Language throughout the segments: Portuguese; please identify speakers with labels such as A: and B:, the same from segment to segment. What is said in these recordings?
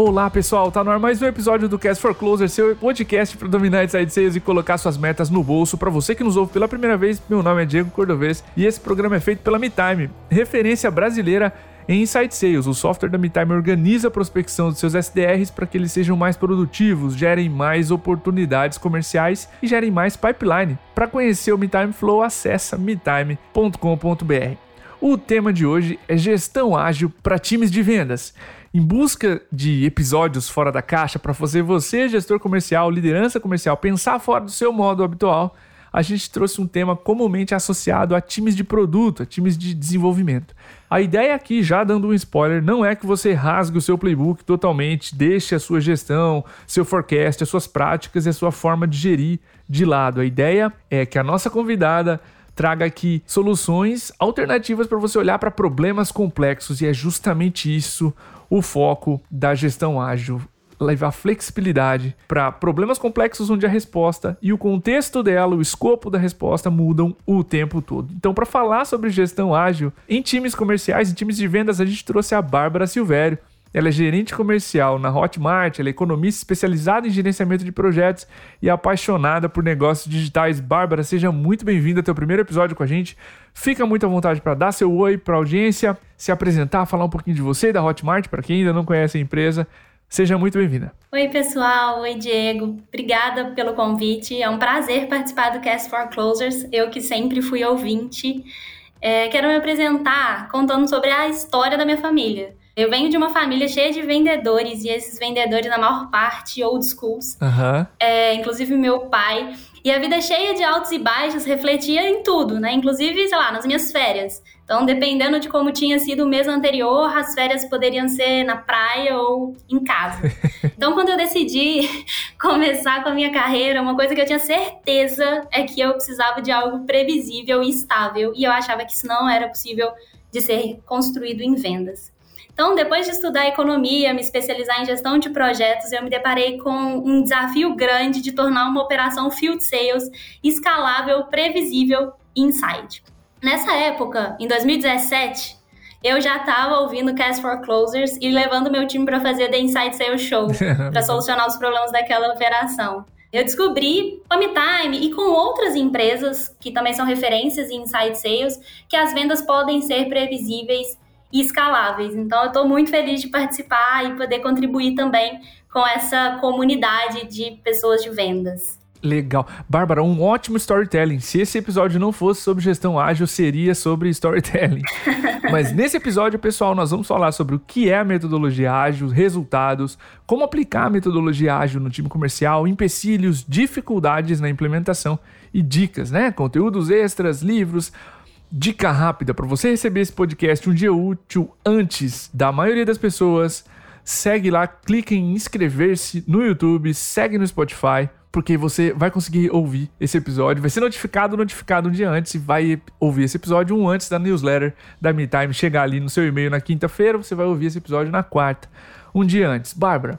A: Olá pessoal, tá no ar mais um episódio do Cast for Closer, seu podcast para dominar inside sales e colocar suas metas no bolso. Para você que nos ouve pela primeira vez, meu nome é Diego Cordovez e esse programa é feito pela MeTime, referência brasileira em Inside Sales, o software da MeTime organiza a prospecção dos seus SDRs para que eles sejam mais produtivos, gerem mais oportunidades comerciais e gerem mais pipeline. Para conhecer o MeTime Flow, acessa metime.com.br. O tema de hoje é gestão ágil para times de vendas em busca de episódios fora da caixa para fazer você, gestor comercial, liderança comercial, pensar fora do seu modo habitual, a gente trouxe um tema comumente associado a times de produto, a times de desenvolvimento. A ideia aqui, já dando um spoiler, não é que você rasgue o seu playbook totalmente, deixe a sua gestão, seu forecast, as suas práticas e a sua forma de gerir de lado. A ideia é que a nossa convidada traga aqui soluções alternativas para você olhar para problemas complexos e é justamente isso o foco da gestão ágil levar flexibilidade para problemas complexos onde a resposta e o contexto dela, o escopo da resposta mudam o tempo todo. Então, para falar sobre gestão ágil em times comerciais, em times de vendas, a gente trouxe a Bárbara Silvério. Ela é gerente comercial na Hotmart, ela é economista especializada em gerenciamento de projetos e apaixonada por negócios digitais. Bárbara, seja muito bem-vinda ao teu primeiro episódio com a gente. Fica muito à vontade para dar seu oi para a audiência, se apresentar, falar um pouquinho de você e da Hotmart, para quem ainda não conhece a empresa. Seja muito bem-vinda.
B: Oi, pessoal. Oi, Diego. Obrigada pelo convite. É um prazer participar do Cast for Closers. Eu que sempre fui ouvinte. É, quero me apresentar contando sobre a história da minha família. Eu venho de uma família cheia de vendedores, e esses vendedores, na maior parte, old schools.
A: Uhum.
B: É, inclusive meu pai. E a vida cheia de altos e baixos refletia em tudo, né? Inclusive, sei lá, nas minhas férias. Então, dependendo de como tinha sido o mês anterior, as férias poderiam ser na praia ou em casa. Então, quando eu decidi começar com a minha carreira, uma coisa que eu tinha certeza é que eu precisava de algo previsível e estável. E eu achava que isso não era possível de ser construído em vendas. Então, depois de estudar economia, me especializar em gestão de projetos, eu me deparei com um desafio grande de tornar uma operação field sales escalável, previsível e insight. Nessa época, em 2017, eu já estava ouvindo Cast for Closers e levando meu time para fazer The Inside Sales Show, para solucionar os problemas daquela operação. Eu descobri com a MeTime e com outras empresas que também são referências em Inside Sales que as vendas podem ser previsíveis e escaláveis. Então, eu estou muito feliz de participar e poder contribuir também com essa comunidade de pessoas de vendas.
A: Legal. Bárbara, um ótimo storytelling. Se esse episódio não fosse sobre gestão ágil, seria sobre storytelling. Mas nesse episódio, pessoal, nós vamos falar sobre o que é a metodologia ágil, resultados, como aplicar a metodologia ágil no time comercial, empecilhos, dificuldades na implementação e dicas, né? Conteúdos extras, livros, Dica rápida para você receber esse podcast um dia útil antes da maioria das pessoas. Segue lá, clique em inscrever-se no YouTube, segue no Spotify, porque você vai conseguir ouvir esse episódio. Vai ser notificado, notificado um dia antes e vai ouvir esse episódio um antes da newsletter da MeTime chegar ali no seu e-mail na quinta-feira. Você vai ouvir esse episódio na quarta, um dia antes. Bárbara,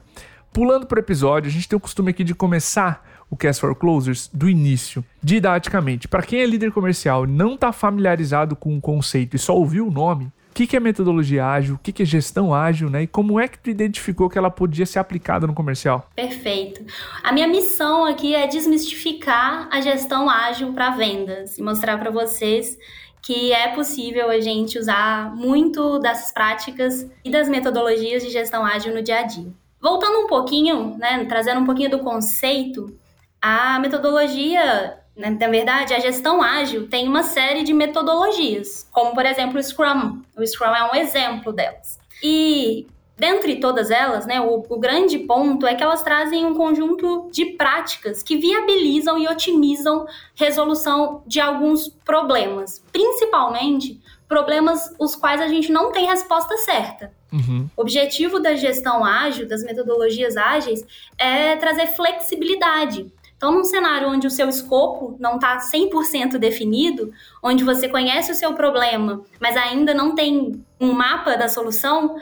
A: pulando para o episódio, a gente tem o costume aqui de começar o Cast for Closers do início, didaticamente. Para quem é líder comercial e não está familiarizado com o conceito e só ouviu o nome, o que, que é metodologia ágil, o que, que é gestão ágil, né? E como é que tu identificou que ela podia ser aplicada no comercial?
B: Perfeito. A minha missão aqui é desmistificar a gestão ágil para vendas e mostrar para vocês que é possível a gente usar muito dessas práticas e das metodologias de gestão ágil no dia a dia. Voltando um pouquinho, né, trazendo um pouquinho do conceito, a metodologia, né, na verdade, a gestão ágil tem uma série de metodologias, como por exemplo o Scrum. O Scrum é um exemplo delas. E dentre todas elas, né, o, o, grande ponto é que elas trazem um conjunto de práticas que viabilizam e otimizam resolução de alguns problemas, principalmente problemas os quais a gente não tem resposta certa. Uhum. O objetivo da gestão ágil, das metodologias ágeis, é trazer flexibilidade então, num cenário onde o seu escopo não está 100% definido, onde você conhece o seu problema, mas ainda não tem um mapa da solução,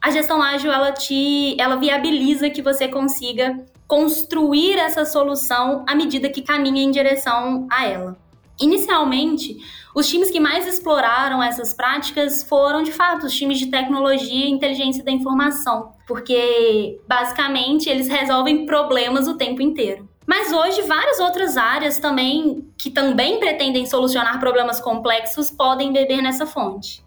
B: a gestão ágil ela te ela viabiliza que você consiga construir essa solução à medida que caminha em direção a ela. Inicialmente, Os times que mais exploraram essas práticas foram, de fato, os times de tecnologia e inteligência da informação, porque basicamente eles resolvem problemas o tempo inteiro. Mas hoje várias outras áreas também que também pretendem solucionar problemas complexos podem beber nessa fonte.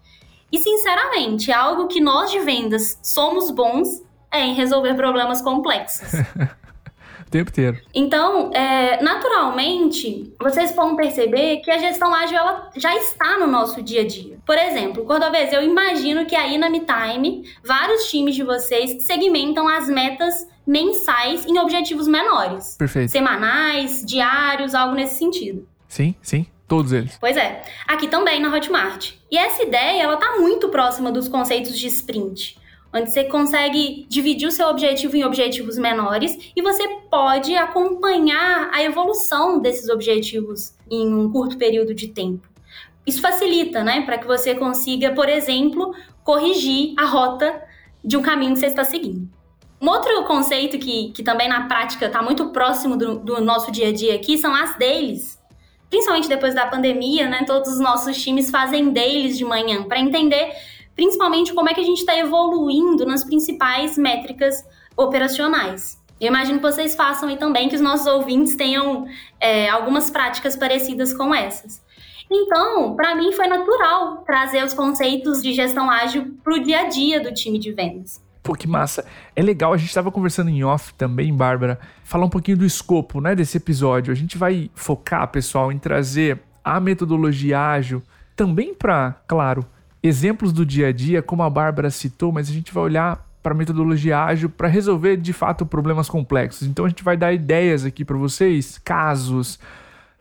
B: E sinceramente, algo que nós de vendas somos bons é em resolver problemas complexos.
A: o tempo inteiro.
B: Então, é, naturalmente, vocês vão perceber que a gestão ágil ela já está no nosso dia a dia. Por exemplo, Cordovez, eu imagino que aí na MeTime, vários times de vocês segmentam as metas mensais em objetivos menores.
A: Perfeito.
B: Semanais, diários, algo nesse sentido.
A: Sim, sim. Todos eles.
B: Pois é. Aqui também na Hotmart. E essa ideia, ela tá muito próxima dos conceitos de sprint onde você consegue dividir o seu objetivo em objetivos menores e você pode acompanhar a evolução desses objetivos em um curto período de tempo. Isso facilita, né, para que você consiga, por exemplo, corrigir a rota de um caminho que você está seguindo. Um outro conceito que, que também na prática está muito próximo do, do nosso dia a dia aqui são as dailies. Principalmente depois da pandemia, né? Todos os nossos times fazem dailies de manhã para entender principalmente como é que a gente está evoluindo nas principais métricas operacionais. Eu imagino que vocês façam e também que os nossos ouvintes tenham é, algumas práticas parecidas com essas. Então, para mim foi natural trazer os conceitos de gestão ágil para o dia a dia do time de vendas.
A: Pô, que massa. É legal, a gente estava conversando em off também, Bárbara, falar um pouquinho do escopo né, desse episódio. A gente vai focar, pessoal, em trazer a metodologia ágil também para, claro, exemplos do dia a dia, como a Bárbara citou, mas a gente vai olhar para a metodologia ágil para resolver de fato problemas complexos. Então a gente vai dar ideias aqui para vocês, casos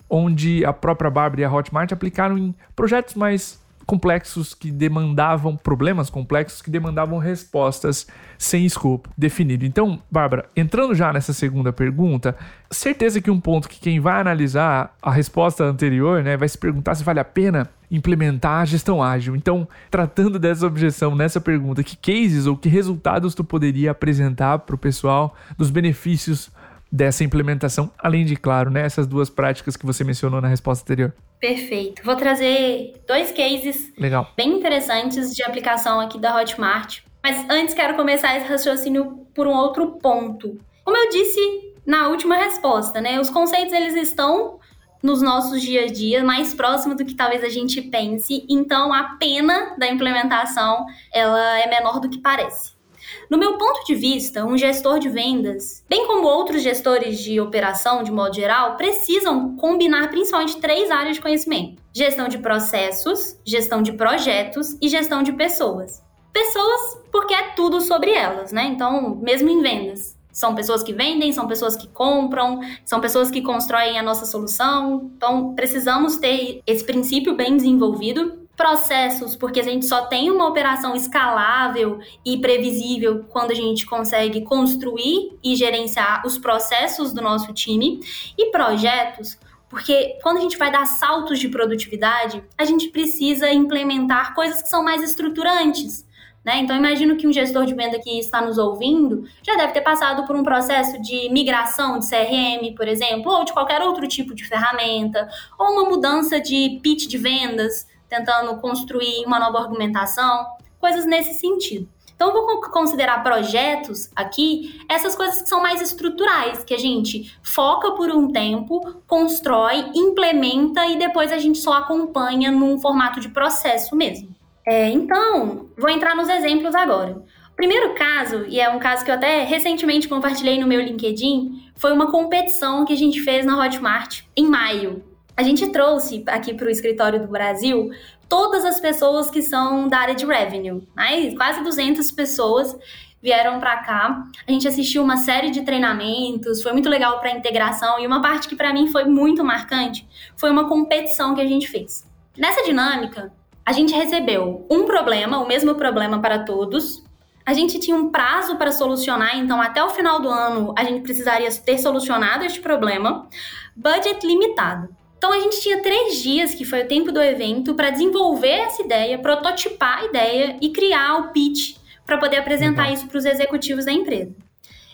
A: onde a própria Bárbara e a Hotmart aplicaram em projetos mais complexos que demandavam problemas complexos que demandavam respostas sem escopo definido. Então, Bárbara, entrando já nessa segunda pergunta, certeza que um ponto que quem vai analisar a resposta anterior, né, vai se perguntar se vale a pena implementar a gestão ágil. Então, tratando dessa objeção nessa pergunta, que cases ou que resultados tu poderia apresentar para o pessoal dos benefícios dessa implementação, além de, claro, né, essas duas práticas que você mencionou na resposta anterior?
B: Perfeito. Vou trazer dois cases
A: Legal.
B: bem interessantes de aplicação aqui da Hotmart. Mas antes quero começar esse raciocínio por um outro ponto. Como eu disse na última resposta, né? Os conceitos eles estão nos nossos dias a dia, mais próximo do que talvez a gente pense. Então, a pena da implementação ela é menor do que parece. No meu ponto de vista, um gestor de vendas, bem como outros gestores de operação de modo geral, precisam combinar principalmente três áreas de conhecimento: gestão de processos, gestão de projetos e gestão de pessoas. Pessoas, porque é tudo sobre elas, né? Então, mesmo em vendas. São pessoas que vendem, são pessoas que compram, são pessoas que constroem a nossa solução. Então, precisamos ter esse princípio bem desenvolvido processos, porque a gente só tem uma operação escalável e previsível quando a gente consegue construir e gerenciar os processos do nosso time, e projetos, porque quando a gente vai dar saltos de produtividade, a gente precisa implementar coisas que são mais estruturantes. Né? Então, imagino que um gestor de venda que está nos ouvindo já deve ter passado por um processo de migração de CRM, por exemplo, ou de qualquer outro tipo de ferramenta, ou uma mudança de pitch de vendas tentando construir uma nova argumentação, coisas nesse sentido. Então, vou considerar projetos aqui essas coisas que são mais estruturais, que a gente foca por um tempo, constrói, implementa e depois a gente só acompanha num formato de processo mesmo. É, então, vou entrar nos exemplos agora. O primeiro caso, e é um caso que eu até recentemente compartilhei no meu LinkedIn, foi uma competição que a gente fez na Hotmart em maio. A gente trouxe aqui para o escritório do Brasil todas as pessoas que são da área de revenue, né? quase 200 pessoas vieram para cá. A gente assistiu uma série de treinamentos, foi muito legal para a integração e uma parte que para mim foi muito marcante foi uma competição que a gente fez. Nessa dinâmica, a gente recebeu um problema, o mesmo problema para todos. A gente tinha um prazo para solucionar, então até o final do ano a gente precisaria ter solucionado este problema. Budget limitado. Então a gente tinha três dias, que foi o tempo do evento, para desenvolver essa ideia, prototipar a ideia e criar o pitch para poder apresentar uhum. isso para os executivos da empresa.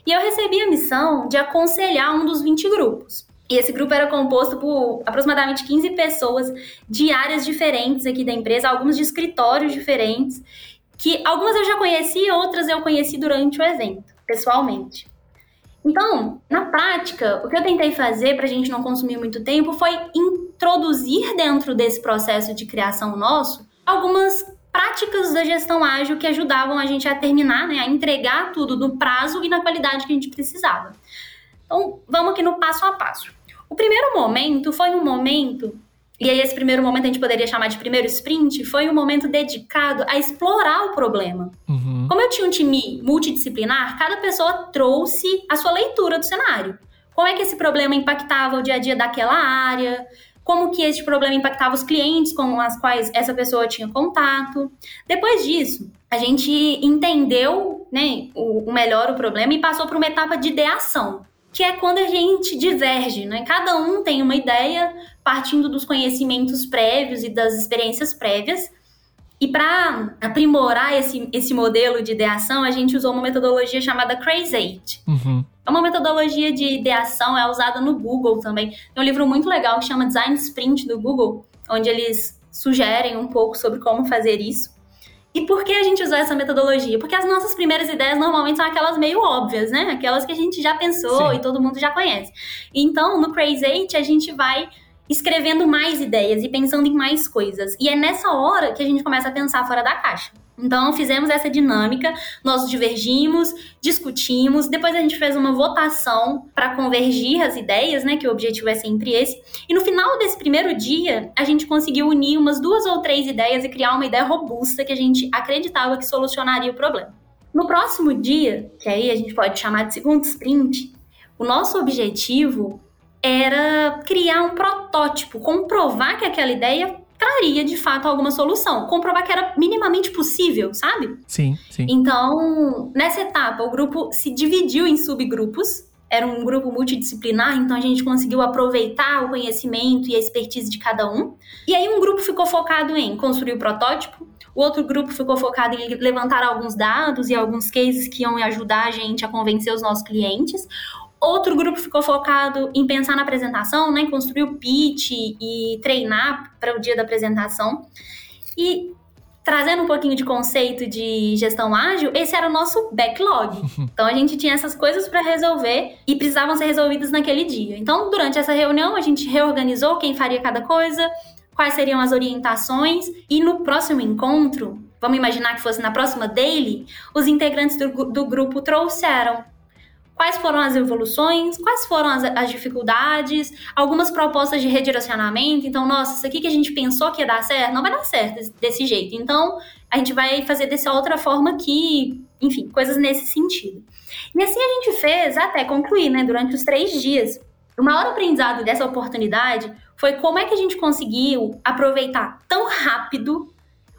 B: E eu recebi a missão de aconselhar um dos 20 grupos. E esse grupo era composto por aproximadamente 15 pessoas de áreas diferentes aqui da empresa, alguns de escritórios diferentes, que algumas eu já conheci, outras eu conheci durante o evento, pessoalmente. Então, na prática, o que eu tentei fazer para a gente não consumir muito tempo foi introduzir dentro desse processo de criação nosso algumas práticas da gestão ágil que ajudavam a gente a terminar, né, a entregar tudo no prazo e na qualidade que a gente precisava. Então, vamos aqui no passo a passo. O primeiro momento foi um momento, e aí esse primeiro momento a gente poderia chamar de primeiro sprint, foi um momento dedicado a explorar o problema. Uhum. Como eu tinha um time multidisciplinar, cada pessoa trouxe a sua leitura do cenário. Como é que esse problema impactava o dia a dia daquela área? Como que esse problema impactava os clientes com as quais essa pessoa tinha contato? Depois disso, a gente entendeu né, o, o melhor o problema e passou para uma etapa de ideação que é quando a gente diverge, né? Cada um tem uma ideia partindo dos conhecimentos prévios e das experiências prévias. E para aprimorar esse, esse modelo de ideação, a gente usou uma metodologia chamada Crazy Eight. Uhum. É uma metodologia de ideação, é usada no Google também. Tem um livro muito legal que chama Design Sprint do Google, onde eles sugerem um pouco sobre como fazer isso. E por que a gente usou essa metodologia? Porque as nossas primeiras ideias normalmente são aquelas meio óbvias, né? Aquelas que a gente já pensou Sim. e todo mundo já conhece. Então, no Crazy Eight, a gente vai escrevendo mais ideias e pensando em mais coisas. E é nessa hora que a gente começa a pensar fora da caixa. Então, fizemos essa dinâmica, nós divergimos, discutimos, depois a gente fez uma votação para convergir as ideias, né? Que o objetivo é sempre esse. E no final desse primeiro dia, a gente conseguiu unir umas duas ou três ideias e criar uma ideia robusta que a gente acreditava que solucionaria o problema. No próximo dia, que aí a gente pode chamar de segundo sprint, o nosso objetivo era criar um protótipo, comprovar que aquela ideia traria de fato alguma solução, comprovar que era minimamente possível, sabe?
A: Sim, sim.
B: Então, nessa etapa, o grupo se dividiu em subgrupos. Era um grupo multidisciplinar, então a gente conseguiu aproveitar o conhecimento e a expertise de cada um. E aí, um grupo ficou focado em construir o protótipo, o outro grupo ficou focado em levantar alguns dados e alguns cases que iam ajudar a gente a convencer os nossos clientes. Outro grupo ficou focado em pensar na apresentação, né, em construir o pitch e treinar para o dia da apresentação. E trazendo um pouquinho de conceito de gestão ágil, esse era o nosso backlog. Então a gente tinha essas coisas para resolver e precisavam ser resolvidas naquele dia. Então, durante essa reunião, a gente reorganizou quem faria cada coisa, quais seriam as orientações e no próximo encontro, vamos imaginar que fosse na próxima daily, os integrantes do, do grupo trouxeram quais foram as evoluções, quais foram as, as, dificuldades, algumas propostas de redirecionamento. Então, nossa, isso aqui que a gente pensou que ia dar certo, não vai dar certo desse, jeito. Então, a gente vai fazer dessa outra forma que, enfim, coisas nesse sentido. E assim a gente fez até concluir, né, durante os três dias. O maior aprendizado dessa oportunidade foi como é que a gente conseguiu aproveitar tão rápido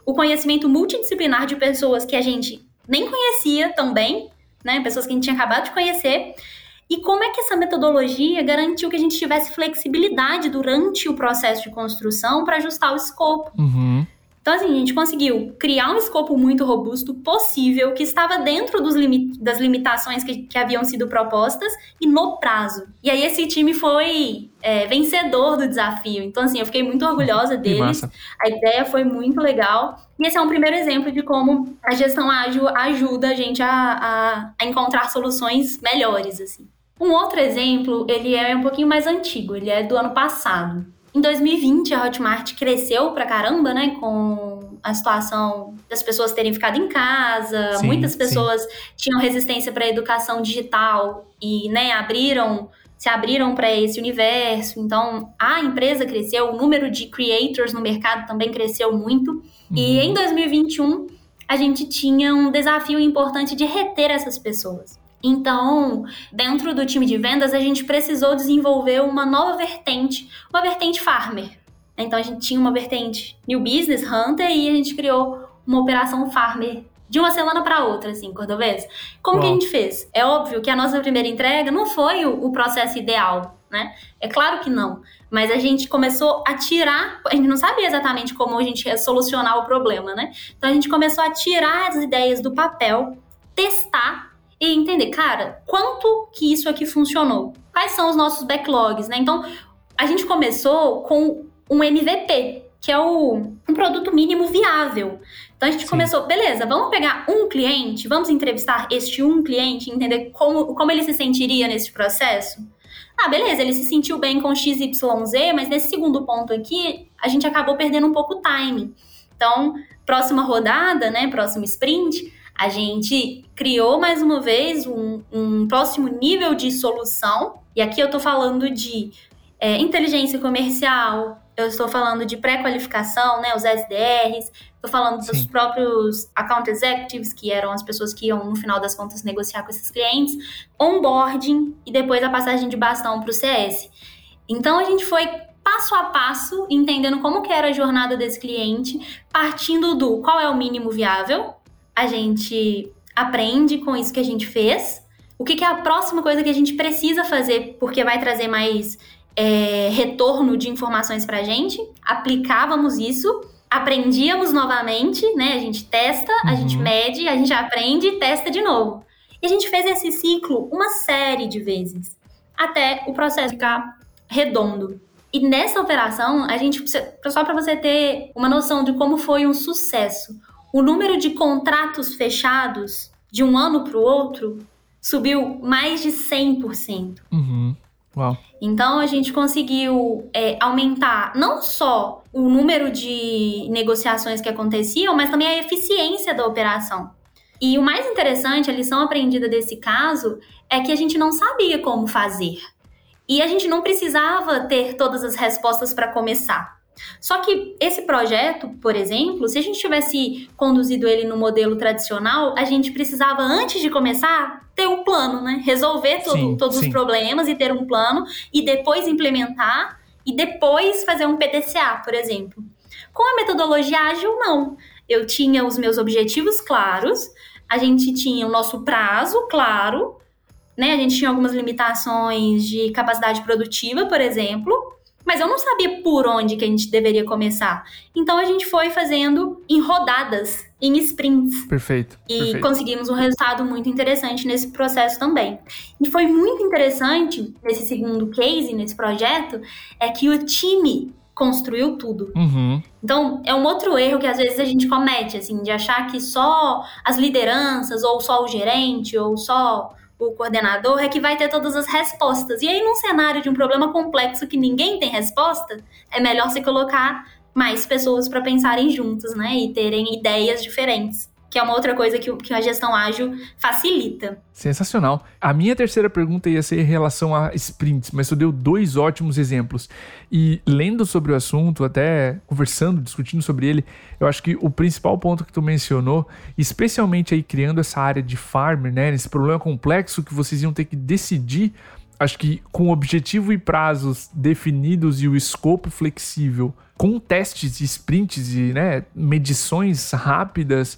B: o conhecimento multidisciplinar de pessoas que a gente nem conhecia tão bem né? Pessoas que a gente tinha acabado de conhecer. E como é que essa metodologia garantiu que a gente tivesse flexibilidade durante o processo de construção para ajustar o escopo? Uhum. Então, assim, a gente conseguiu criar um escopo muito robusto possível, que estava dentro das limitações que, que, haviam sido propostas e no prazo. E aí, esse time foi é, vencedor do desafio. Então, assim, eu fiquei muito orgulhosa deles. A ideia foi muito legal. E esse é um primeiro exemplo de como a gestão ágil ajuda a gente a, a, a encontrar soluções melhores, assim. Um outro exemplo, ele é um pouquinho mais antigo, ele é do ano passado. Em 2020, a Hotmart cresceu pra caramba, né? Com a situação das pessoas terem ficado em casa, sim, muitas pessoas sim. tinham resistência para a educação digital e, né, abriram se abriram para esse universo. Então, a empresa cresceu, o número de creators no mercado também cresceu muito. Uhum. E em 2021, a gente tinha um desafio importante de reter essas pessoas. Então, dentro do time de vendas, a gente precisou desenvolver uma nova vertente, uma vertente farmer. Então, a gente tinha uma vertente New Business Hunter e a gente criou uma operação farmer de uma semana para outra, assim, cordobês. Como Bom. que a gente fez? É óbvio que a nossa primeira entrega não foi o, o processo ideal, né? É claro que não. Mas a gente começou a tirar, a gente não sabia exatamente como a gente ia solucionar o problema, né? Então a gente começou a tirar as ideias do papel, testar e entender, cara, quanto que isso aqui funcionou? Quais são os nossos backlogs, né? Então, a gente começou com um MVP, que é o, um produto mínimo viável. Então a gente Sim. começou, beleza, vamos pegar um cliente, vamos entrevistar este um cliente, entender como, como ele se sentiria nesse processo? Ah, beleza, ele se sentiu bem com XYZ, mas nesse segundo ponto aqui, a gente acabou perdendo um pouco o time. Então, próxima rodada, né, próximo sprint, a gente criou mais uma vez um, um próximo nível de solução. E aqui eu tô falando de é, inteligência comercial, eu estou falando de pré-qualificação, né, os SDRs, estou falando Sim. dos próprios account executives, que eram as pessoas que iam, no final das contas, negociar com esses clientes, onboarding e depois a passagem de bastão para o CS. Então, a gente foi passo a passo, entendendo como que era a jornada desse cliente, partindo do qual é o mínimo viável, a gente aprende com isso que a gente fez, o que, que é a próxima coisa que a gente precisa fazer, porque vai trazer mais é, retorno de informações para a gente, aplicávamos isso, aprendíamos novamente, né? A gente testa, uhum. a gente mede, a gente aprende e testa de novo. E a gente fez esse ciclo uma série de vezes, até o processo ficar redondo. E nessa operação, a gente só para você ter uma noção de como foi um sucesso. O número de contratos fechados de um ano para o outro subiu mais de 100%.
A: Uhum. Uau.
B: Então a gente conseguiu é, aumentar não só o número de negociações que aconteciam, mas também a eficiência da operação. E o mais interessante, a lição aprendida desse caso, é que a gente não sabia como fazer. E a gente não precisava ter todas as respostas para começar. Só que esse projeto, por exemplo, se a gente tivesse conduzido ele no modelo tradicional, a gente precisava, antes de começar, ter um plano, né? Resolver todo, sim, todos sim. os problemas e ter um plano, e depois implementar, e depois fazer um PDCA, por exemplo. Com a metodologia ágil, não. Eu tinha os meus objetivos claros, a gente tinha o nosso prazo claro, né? A gente tinha algumas limitações de capacidade produtiva, por exemplo, mas eu não sabia por onde que a gente deveria começar. Então a gente foi fazendo em rodadas, em sprints.
A: Perfeito.
B: E
A: perfeito.
B: conseguimos um resultado muito interessante nesse processo também. E foi muito interessante nesse segundo case, nesse projeto, é que o time construiu tudo.
A: Uhum.
B: Então, é um outro erro que às vezes a gente comete, assim, de achar que só as lideranças, ou só o gerente, ou só o coordenador é que vai ter todas as respostas. E aí, num cenário de um problema complexo que ninguém tem resposta, é melhor se colocar mais pessoas para pensarem juntos, né? E terem ideias diferentes que é uma outra coisa que, que a gestão ágil facilita.
A: Sensacional. A minha terceira pergunta ia ser em relação a sprints, mas tu deu dois ótimos exemplos. E lendo sobre o assunto, até conversando, discutindo sobre ele, eu acho que o principal ponto que tu mencionou, especialmente aí criando essa área de farmer, né, nesse problema complexo que vocês iam ter que decidir acho que com objetivo e prazos definidos e o escopo flexível, com testes e sprints e né, medições rápidas,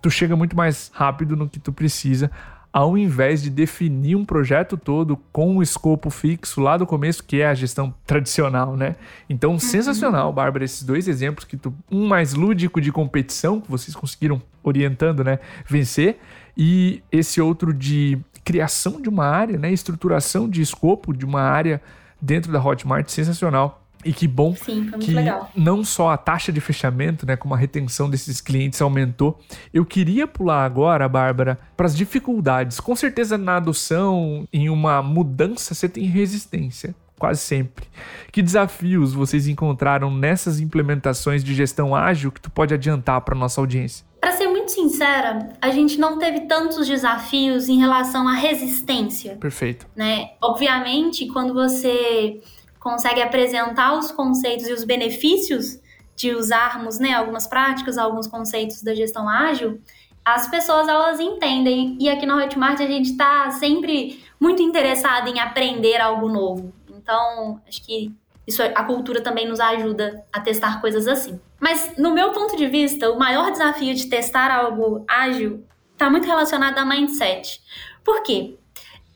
A: tu chega muito mais rápido no que tu precisa, ao invés de definir um projeto todo com um escopo fixo lá do começo, que é a gestão tradicional, né? Então, uhum. sensacional, Bárbara, esses dois exemplos que tu, um mais lúdico de competição, que vocês conseguiram orientando, né, vencer, e esse outro de criação de uma área, né, estruturação de escopo de uma área dentro da Hotmart, sensacional. E que bom
B: Sim,
A: que
B: legal.
A: não só a taxa de fechamento, né, como a retenção desses clientes aumentou. Eu queria pular agora, Bárbara, para as dificuldades. Com certeza na adoção, em uma mudança, você tem resistência, quase sempre. Que desafios vocês encontraram nessas implementações de gestão ágil que tu pode adiantar para nossa audiência?
B: Para ser muito sincera, a gente não teve tantos desafios em relação à resistência.
A: Perfeito.
B: Né? Obviamente, quando você consegue apresentar os conceitos e os benefícios de usarmos né, algumas práticas, alguns conceitos da gestão ágil, as pessoas elas entendem. E aqui na Hotmart a gente está sempre muito interessado em aprender algo novo. Então, acho que isso a cultura também nos ajuda a testar coisas assim. Mas no meu ponto de vista, o maior desafio de testar algo ágil está muito relacionado a mindset. Por quê?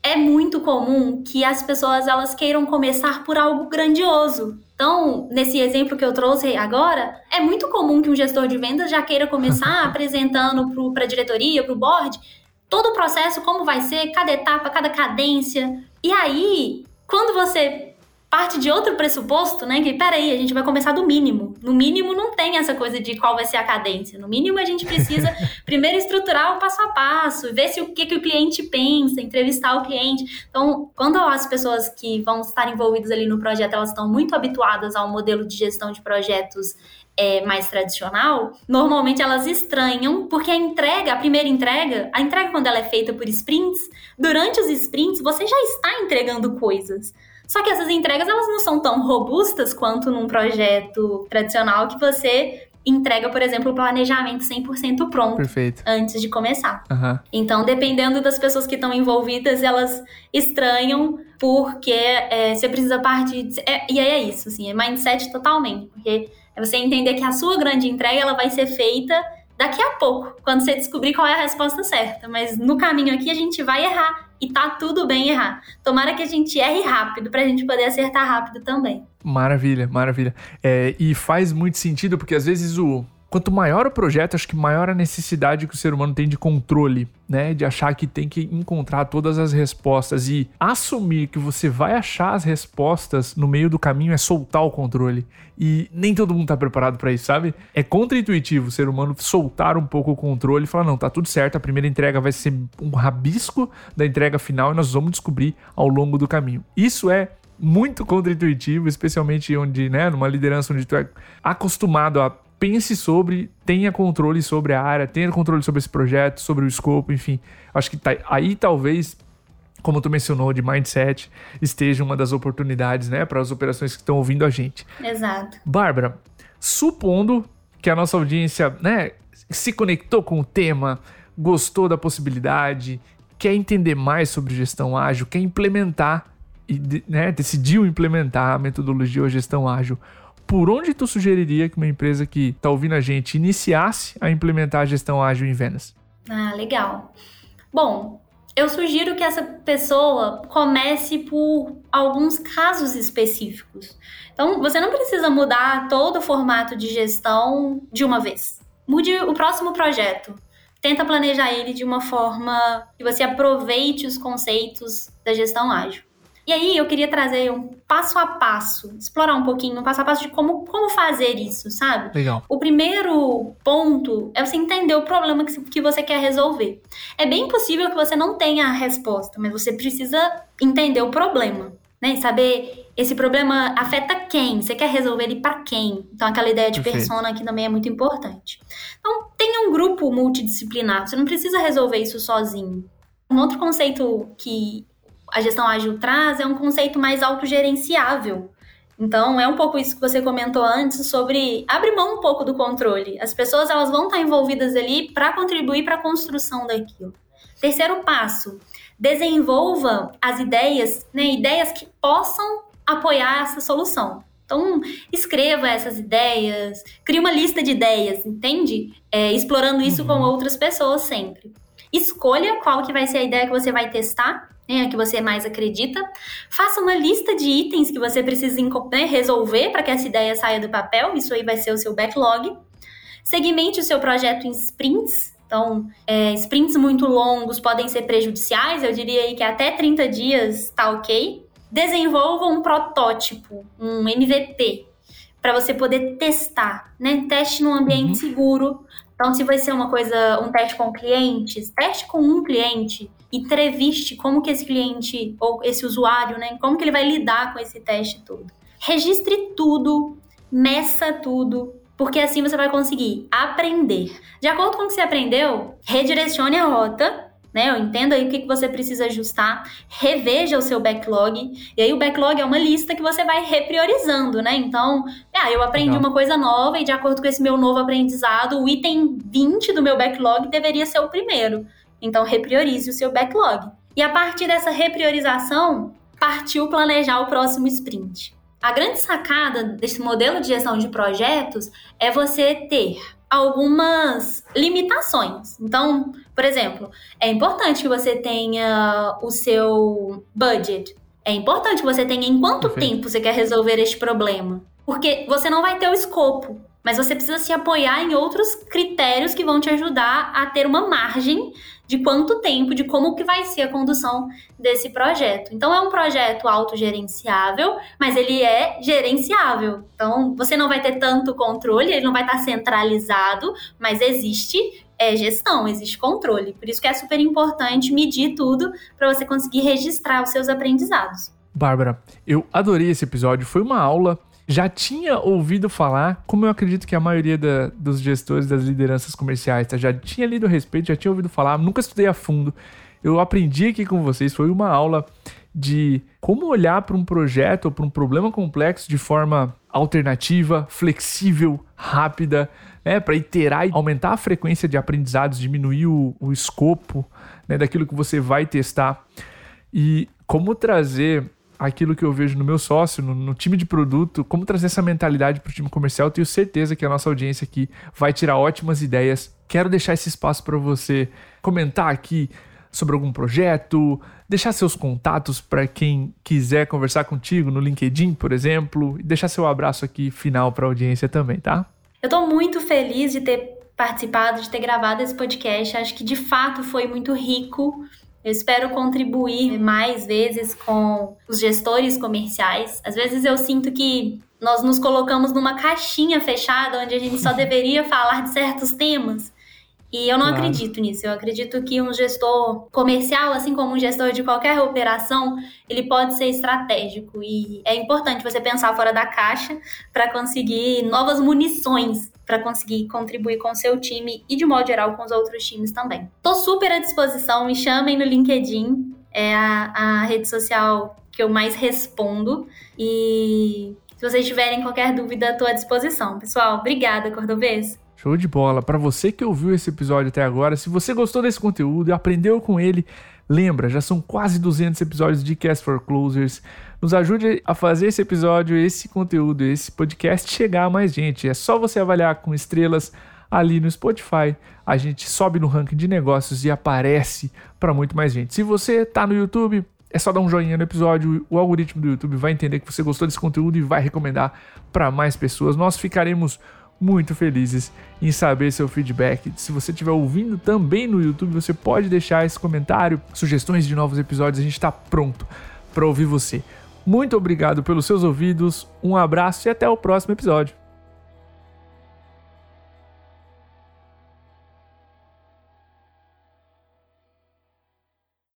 B: É muito comum que as pessoas elas queiram começar por algo grandioso. Então, nesse exemplo que eu trouxe agora, é muito comum que um gestor de vendas já queira começar apresentando para a diretoria, para o board, todo o processo, como vai ser, cada etapa, cada cadência. E aí, quando você parte de outro pressuposto, né? Que peraí, a gente vai começar do mínimo. No mínimo não tem essa coisa de qual vai ser a cadência. No mínimo a gente precisa primeiro estruturar o passo a passo, ver se o que, que o cliente pensa, entrevistar o cliente. Então, quando as pessoas que vão estar envolvidas ali no projeto, elas estão muito habituadas ao modelo de gestão de projetos é, mais tradicional, normalmente elas estranham, porque a entrega, a primeira entrega, a entrega quando ela é feita por sprints, durante os sprints você já está entregando coisas. Só que essas entregas elas não são tão robustas quanto num projeto tradicional que você entrega, por exemplo, o planejamento 100% pronto
A: Perfeito.
B: antes de começar.
A: Uhum.
B: Então, dependendo das pessoas que estão envolvidas, elas estranham porque é, você precisa partir... De, é, e aí é isso, assim, é mindset totalmente. Porque é você entender que a sua grande entrega ela vai ser feita daqui a pouco, quando você descobrir qual é a resposta certa. Mas no caminho aqui a gente vai errar e tá tudo bem errar. Tomara que a gente erre rápido pra gente poder acertar rápido também.
A: Maravilha, maravilha. É, e faz muito sentido porque às vezes o quanto maior o projeto, acho que maior a necessidade que o ser humano tem de controle, né? De achar que tem que encontrar todas as respostas e assumir que você vai achar as respostas no meio do caminho é soltar o controle. E nem todo mundo tá preparado para isso, sabe? É contra-intuitivo o ser humano soltar um pouco o controle e falar: não, tá tudo certo, a primeira entrega vai ser um rabisco da entrega final e nós vamos descobrir ao longo do caminho. Isso é muito contra-intuitivo, especialmente onde, né, numa liderança onde tu é acostumado a pense sobre, tenha controle sobre a área, tenha controle sobre esse projeto, sobre o escopo, enfim. Acho que tá, aí talvez, como tu mencionou, de mindset, esteja uma das oportunidades, né, para as operações que estão ouvindo a gente.
B: Exato.
A: Bárbara, supondo que a nossa audiência, né, se conectou com o tema, gostou da possibilidade, quer entender mais sobre gestão ágil, quer implementar e né, decidiu implementar a metodologia ou gestão ágil por onde tu sugeriria que uma empresa que está ouvindo a gente iniciasse a implementar a gestão ágil em vendas?
B: Ah, legal. Bom, eu sugiro que essa pessoa comece por alguns casos específicos. Então, você não precisa mudar todo o formato de gestão de uma vez. Mude o próximo projeto. Tenta planejar ele de uma forma que você aproveite os conceitos da gestão ágil. E aí eu queria trazer um passo a passo, explorar um pouquinho, um passo a passo de como, como fazer isso, sabe?
A: Legal.
B: O primeiro ponto é você entender o problema que, que você quer resolver. É bem possível que você não tenha a resposta, mas você precisa entender o problema, né? Saber esse problema afeta quem? Você quer resolver ele para quem? Então aquela ideia de Perfeito. persona aqui também é muito importante. Então tenha um grupo multidisciplinar, você não precisa resolver isso sozinho. Um outro conceito que a gestão ágil traz é um conceito mais autogerenciável. Então, é um pouco isso que você comentou antes sobre abrir mão um pouco do controle. As pessoas elas vão estar envolvidas ali para contribuir para a construção daquilo. Terceiro passo, desenvolva as ideias, né, ideias que possam apoiar essa solução. Então, escreva essas ideias, crie uma lista de ideias, entende? É, explorando isso uhum. com outras pessoas sempre. Escolha qual que vai ser a ideia que você vai testar né, que você mais acredita. Faça uma lista de itens que você precisa né, resolver para que essa ideia saia do papel. Isso aí vai ser o seu backlog. Segmente o seu projeto em sprints. Então, é, sprints muito longos podem ser prejudiciais. Eu diria aí que até 30 dias está ok. Desenvolva um protótipo, um MVP, para você poder testar, né? Teste num ambiente uhum. seguro. Então, se vai ser uma coisa, um teste com clientes, teste com um cliente entreviste como que esse cliente ou esse usuário, né, como que ele vai lidar com esse teste todo. Registre tudo, meça tudo, porque assim você vai conseguir aprender. De acordo com o que você aprendeu, redirecione a rota, né? Eu entendo aí o que, que você precisa ajustar, reveja o seu backlog, e aí o backlog é uma lista que você vai repriorizando, né? Então, ah, eu aprendi Legal. uma coisa nova e de acordo com esse meu novo aprendizado, o item 20 do meu backlog deveria ser o primeiro. Então, repriorize o seu backlog. E a partir dessa repriorização, partiu planejar o próximo sprint. A grande sacada desse modelo de gestão de projetos é você ter algumas limitações. Então, por exemplo, é importante que você tenha o seu budget. É importante que você tenha em quanto Perfeito. tempo você quer resolver este problema. Porque você não vai ter o escopo. Mas você precisa se apoiar em outros critérios que vão te ajudar a ter uma margem de quanto tempo, de como que vai ser a condução desse projeto. Então é um projeto autogerenciável, mas ele é gerenciável. Então você não vai ter tanto controle, ele não vai estar centralizado, mas existe é, gestão, existe controle. Por isso que é super importante medir tudo para você conseguir registrar os seus aprendizados.
A: Bárbara, eu adorei esse episódio, foi uma aula já tinha ouvido falar, como eu acredito que a maioria da, dos gestores das lideranças comerciais tá, já tinha lido a respeito, já tinha ouvido falar, nunca estudei a fundo. Eu aprendi aqui com vocês, foi uma aula de como olhar para um projeto ou para um problema complexo de forma alternativa, flexível, rápida, né, para iterar e aumentar a frequência de aprendizados, diminuir o, o escopo né, daquilo que você vai testar. E como trazer aquilo que eu vejo no meu sócio, no, no time de produto, como trazer essa mentalidade para o time comercial. Tenho certeza que a nossa audiência aqui vai tirar ótimas ideias. Quero deixar esse espaço para você comentar aqui sobre algum projeto, deixar seus contatos para quem quiser conversar contigo no LinkedIn, por exemplo, e deixar seu abraço aqui final para a audiência também, tá?
B: Eu estou muito feliz de ter participado, de ter gravado esse podcast. Acho que de fato foi muito rico eu espero contribuir mais vezes com os gestores comerciais. Às vezes eu sinto que nós nos colocamos numa caixinha fechada onde a gente só deveria falar de certos temas. E eu não claro. acredito nisso. Eu acredito que um gestor comercial, assim como um gestor de qualquer operação, ele pode ser estratégico. E é importante você pensar fora da caixa para conseguir novas munições para conseguir contribuir com o seu time e, de modo geral, com os outros times também. Tô super à disposição, me chamem no LinkedIn, é a, a rede social que eu mais respondo. E se vocês tiverem qualquer dúvida, estou à disposição. Pessoal, obrigada, Cordovês.
A: Show de bola. Para você que ouviu esse episódio até agora, se você gostou desse conteúdo e aprendeu com ele, lembra, já são quase 200 episódios de Cast for Closers. Nos ajude a fazer esse episódio, esse conteúdo, esse podcast chegar a mais gente. É só você avaliar com estrelas ali no Spotify. A gente sobe no ranking de negócios e aparece para muito mais gente. Se você está no YouTube, é só dar um joinha no episódio, o algoritmo do YouTube vai entender que você gostou desse conteúdo e vai recomendar para mais pessoas. Nós ficaremos muito felizes em saber seu feedback. Se você estiver ouvindo também no YouTube, você pode deixar esse comentário, sugestões de novos episódios, a gente está pronto para ouvir você. Muito obrigado pelos seus ouvidos, um abraço e até o próximo episódio.